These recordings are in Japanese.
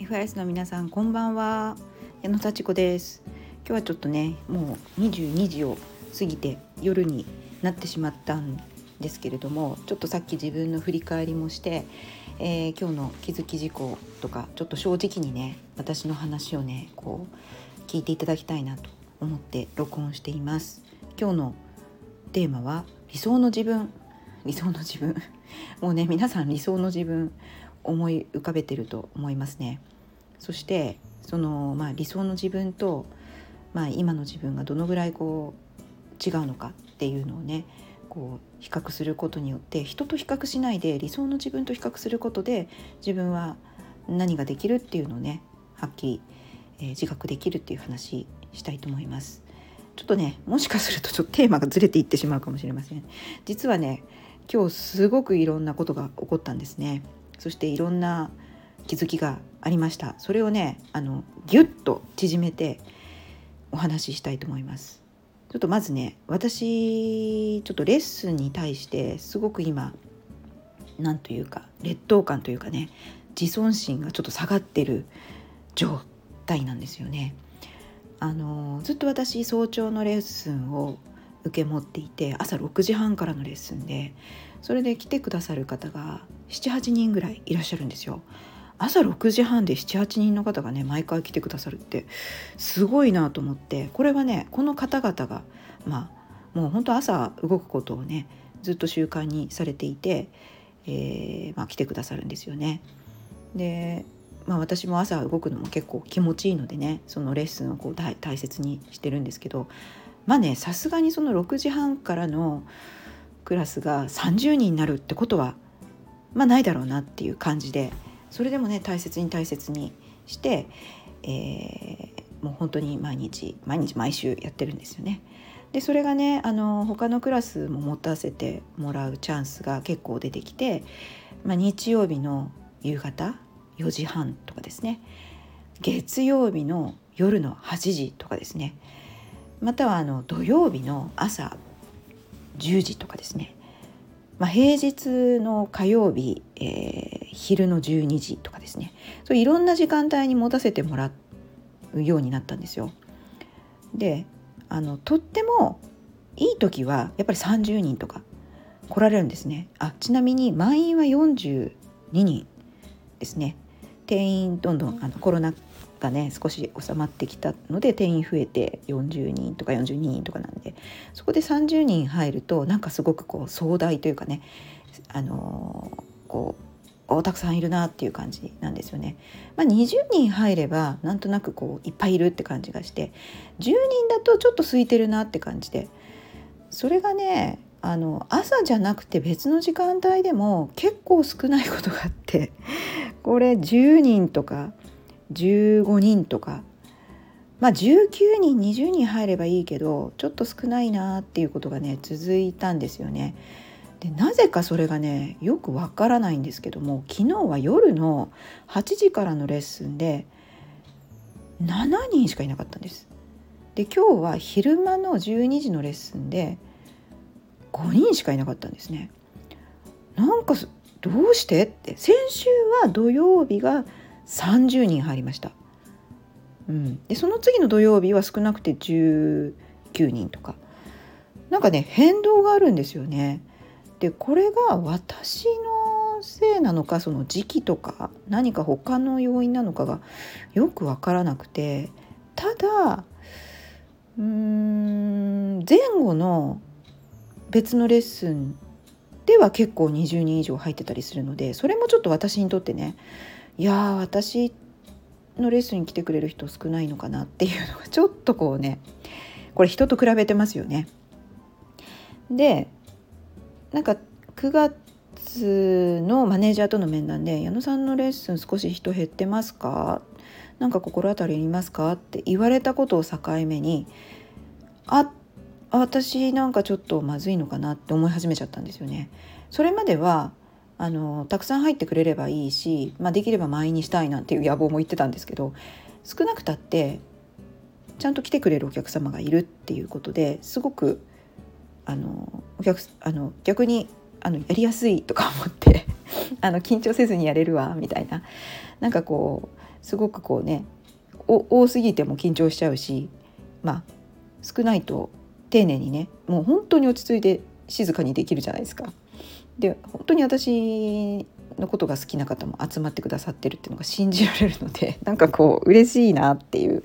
FIS の皆さんこんばんは。矢野幸子です。今日はちょっとねもう22時を過ぎて夜になってしまったんですけれどもちょっとさっき自分の振り返りもして、えー、今日の気づき事項とかちょっと正直にね私の話をねこう聞いていただきたいなと思って録音しています。今日のテーマは理想の自分。理想の自分 もうね皆さん理想の自分思い浮かべてると思いますねそしてその、まあ、理想の自分と、まあ、今の自分がどのぐらいこう違うのかっていうのをねこう比較することによって人と比較しないで理想の自分と比較することで自分は何ができるっていうのをねはっきり、えー、自覚できるっていう話したいと思います。ちょっとねもしかするとちょっとテーマがずれていってしまうかもしれません。実はね今日すごくいろんなことが起こったんですね。そしていろんな気づきがありました。それをねあのギュッと縮めてお話ししたいと思います。ちょっとまずね私ちょっとレッスンに対してすごく今なんというか劣等感というかね自尊心がちょっと下がってる状態なんですよね。あのずっと私早朝のレッスンを受け持っていて朝6時半からのレッスンでそれで来てくださる方が78人ぐらいいらっしゃるんですよ。朝6時半で78人の方がね毎回来てくださるってすごいなと思ってこれはねこの方々がまあもう本当朝動くことをねずっと習慣にされていて、えー、まあ、来てくださるんですよね。でまあ、私も朝動くのも結構気持ちいいのでねそのレッスンをこう大切にしてるんですけどまあねさすがにその6時半からのクラスが30人になるってことはまあないだろうなっていう感じでそれでもね大切に大切にして、えー、もう本当に毎日毎日毎週やってるんですよね。でそれがねあの他のクラスも持たせてもらうチャンスが結構出てきて、まあ、日曜日の夕方4時半とかですね月曜日の夜の8時とかですねまたはあの土曜日の朝10時とかですねまあ、平日の火曜日、えー、昼の12時とかですねそういろんな時間帯に持たせてもらうようになったんですよ。であのとってもいい時はやっぱり30人とか来られるんですね。あちなみに満員は42人ですね。定員どんどんあのコロナがね少し収まってきたので定員増えて40人とか42人とかなんでそこで30人入るとなんかすごくこう壮大というかねあのー、こうおたくさんいるなっていう感じなんですよね。まあ、20人入ればなんとなくこういっぱいいるって感じがして10人だとちょっと空いてるなって感じでそれがねあの朝じゃなくて別の時間帯でも結構少ないことがあってこれ10人とか15人とかまあ19人20人入ればいいけどちょっと少ないなっていうことがね続いたんですよね。でなぜかそれがねよくわからないんですけども昨日は夜の8時からのレッスンで7人しかいなかったんです。で今日は昼間の12時のレッスンで5人しかいなかったんですね。なんかどうしてって先週は土曜日が30人入りました。うん、でその次の土曜日は少なくて19人とかなんかね変動があるんですよね。でこれが私のせいなのかその時期とか何か他の要因なのかがよく分からなくてただうーん前後の別のレッスンでは結構20人以上入ってたりするのでそれもちょっと私にとってねいや私のレッスンに来てくれる人少ないのかなっていうのがちょっとこうねこれ人と比べてますよね。でなんか9月のマネージャーとの面談で「矢野さんのレッスン少し人減ってますか?」なんか心当たりありますか？って言われたことを境目にあ私なんかちょっとまずいのかなって思い始めちゃったんですよね。それまではあのたくさん入ってくれればいいし、まあ、できれば満員にしたいなんていう 野望も言ってたんですけど少なくたってちゃんと来てくれるお客様がいるっていうことですごくあのお客あの逆にあのやりやすいとか思って あの緊張せずにやれるわみたいななんかこうすごくこうね多すぎても緊張しちゃうしまあ少ないと丁寧にねもう本当に落ち着いて静かにできるじゃないですか。で本当に私のことが好きな方も集まってくださってるっていうのが信じられるので なんかこう嬉しいなっていう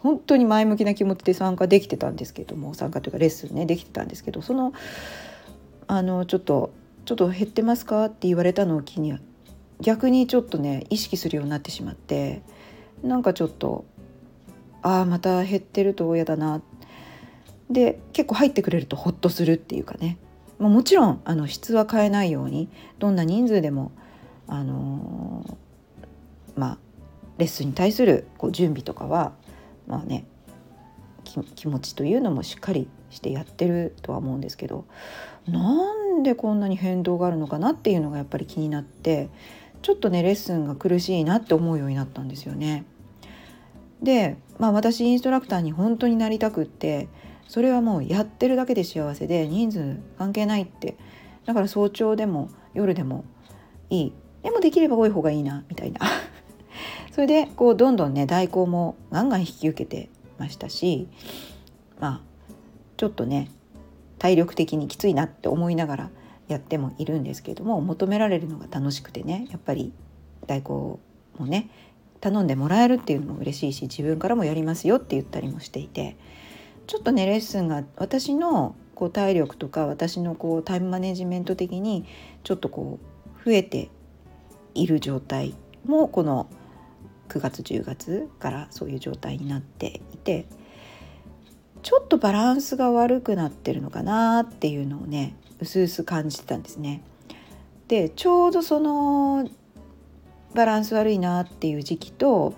本当に前向きな気持ちで参加できてたんですけども参加というかレッスンねできてたんですけどそのあのちょっと「ちょっと減ってますか?」って言われたのを機に逆にちょっとね意識するようになってしまってなんかちょっとああまた減ってると嫌だなで結構入ってくれるとホッとするっていうかねももちろんあの質は変えないようにどんな人数でもあのー、まあレッスンに対するこう準備とかはまあね気持ちというのもしっかりしてやってるとは思うんですけどなんでこんなに変動があるのかなっていうのがやっぱり気になってちょっとねレッスンが苦しいなって思うようになったんですよね。で、まあ、私インストラクターに本当になりたくってそれはもうやってるだけで幸せで人数関係ないって。だから早朝でも夜でもいい。でもできれば多い方がいいなみたいな。それでこうどんどんね代行もガンガン引き受けてましたしまあちょっとね体力的にきついなって思いながらやってもいるんですけれども求められるのが楽しくてねやっぱり代行もね頼んでもらえるっていうのも嬉しいし自分からもやりますよって言ったりもしていてちょっとねレッスンが私のこう体力とか私のこうタイムマネジメント的にちょっとこう増えている状態もこの9月10月からそういう状態になっていてちょっとバランスが悪くなってるのかなっていうのをねうすうす感じてたんですね。でちょうどそのバランス悪いなっていう時期と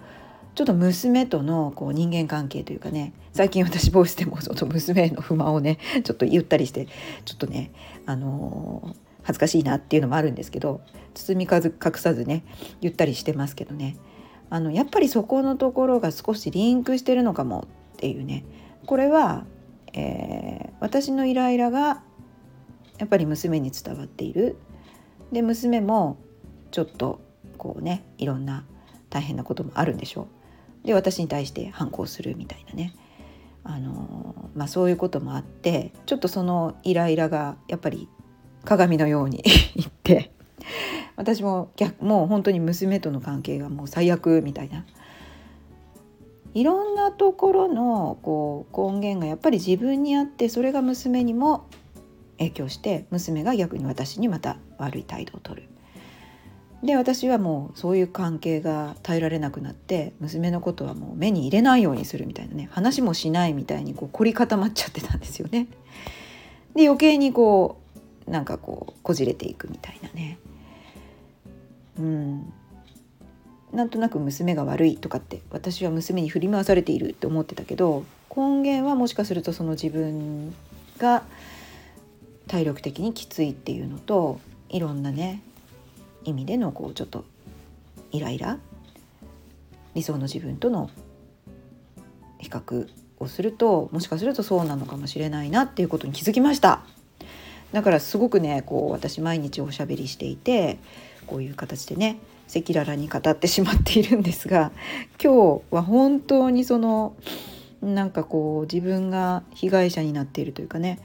ちょっと娘とのこう人間関係というかね最近私ボイスでもその娘への不満をね ちょっと言ったりしてちょっとねあのー、恥ずかしいなっていうのもあるんですけど包み隠さずね言ったりしてますけどね。あのやっぱりそこのところが少しリンクしてるのかもっていうね。これは、えー、私のイライラがやっぱり娘に伝わっている。で娘もちょっとこうねいろんな大変なこともあるんでしょう。で私に対して反抗するみたいなねあのまあ、そういうこともあってちょっとそのイライラがやっぱり鏡のように いって私も逆もう本当に娘との関係がもう最悪みたいないろんなところのこう根源がやっぱり自分にあってそれが娘にも影響して娘が逆に私にまた悪い態度をとる。で私はもうそういう関係が耐えられなくなって娘のことはもう目に入れないようにするみたいなね話もしないみたいにこう凝り固まっちゃってたんですよね。で余計にこうなんかこうこじれていくみたいなね。うんなんとなく娘が悪いとかって私は娘に振り回されているって思ってたけど根源はもしかするとその自分が体力的にきついっていうのといろんなね意味でのこうちょっとイライラ理想の自分との比較をするともしかするとそうなのかもしれないなっていうことに気づきました。だからすごくねこう私毎日おしゃべりしていてこういう形でね赤裸々に語ってしまっているんですが 今日は本当にそのなんかこう自分が被害者になっているというかね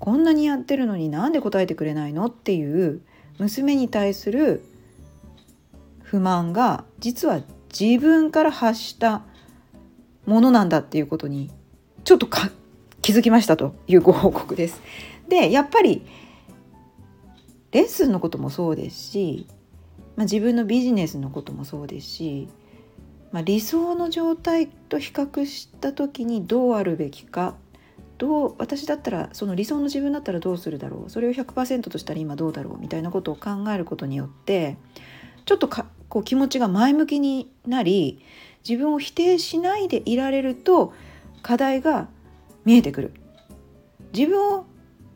こんなにやってるのになんで答えてくれないのっていう娘に対する不満が実は自分から発したものなんだっていうことにちょっと気づきましたというご報告です。でやっぱりレッスンのこともそうですしまあ、自分のビジネスのこともそうですし、まあ、理想の状態と比較した時にどうあるべきかどう私だったらその理想の自分だったらどうするだろうそれを100%としたら今どうだろうみたいなことを考えることによってちょっとかこう気持ちが前向きになり自分を否定しないでいられると課題が見えてくる。自分を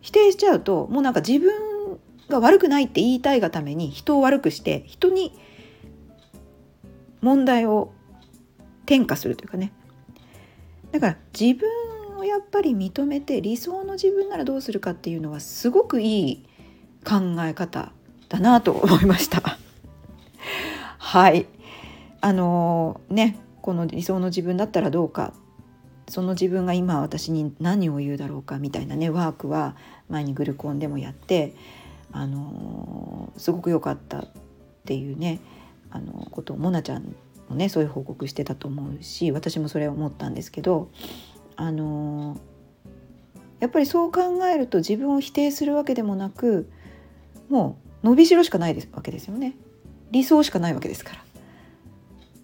否定しちゃうともうなんか自分が悪くないって言いたいがために人を悪くして人に問題を転嫁するというかねだから自分をやっぱり認めて理想の自分ならどうするかっていうのはすごくいい考え方だなと思いましたはい。あのー、ねこの理想の自分だったらどうか。その自分が今私に何を言うだろうかみたいなねワークは前にグルコンでもやってあのー、すごく良かったっていうねあのことをモナちゃんもねそういう報告してたと思うし私もそれを思ったんですけどあのやっぱりそう考えると自分を否定するわけでもなくもう伸びしろしかないですわけですよね。理想しかないわけですから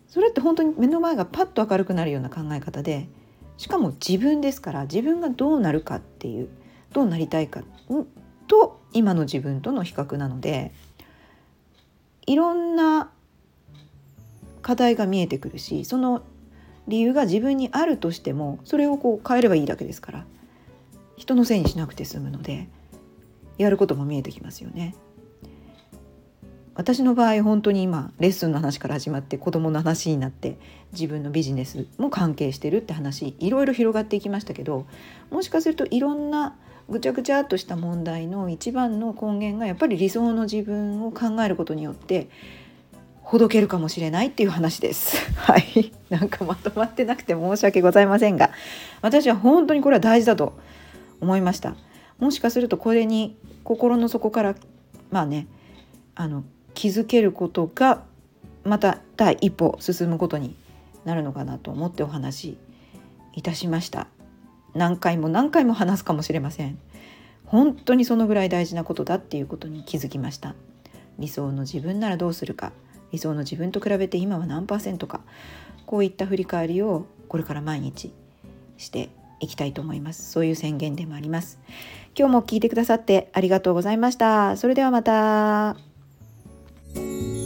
それって本当に目の前がパッと明るくなるような考え方でしかも自分ですから自分がどうなるかっていうどうなりたいかと今の自分との比較なのでいろんな課題が見えてくるしその理由が自分にあるとしてもそれをこう変えればいいだけですから人のせいにしなくて済むのでやることも見えてきますよね。私の場合本当に今レッスンの話から始まって子どもの話になって自分のビジネスも関係してるって話いろいろ広がっていきましたけどもしかするといろんなぐちゃぐちゃっとした問題の一番の根源がやっぱり理想の自分を考えることによってほどけるかもしれないっていう話です。はい、なんかまとまってなくて申し訳ございませんが、私は本当にこれは大事だと思いました。もしかするとこれに心の底からまあね、あの気づけることがまた第一歩進むことになるのかなと思ってお話しいたしました。何回も何回も話すかもしれません。本当にそのぐらい大事なことだっていうことに気づきました。理想の自分ならどうするか。理想の自分と比べて今は何パーセントかこういった振り返りをこれから毎日していきたいと思いますそういう宣言でもあります今日も聞いてくださってありがとうございましたそれではまた Thank you.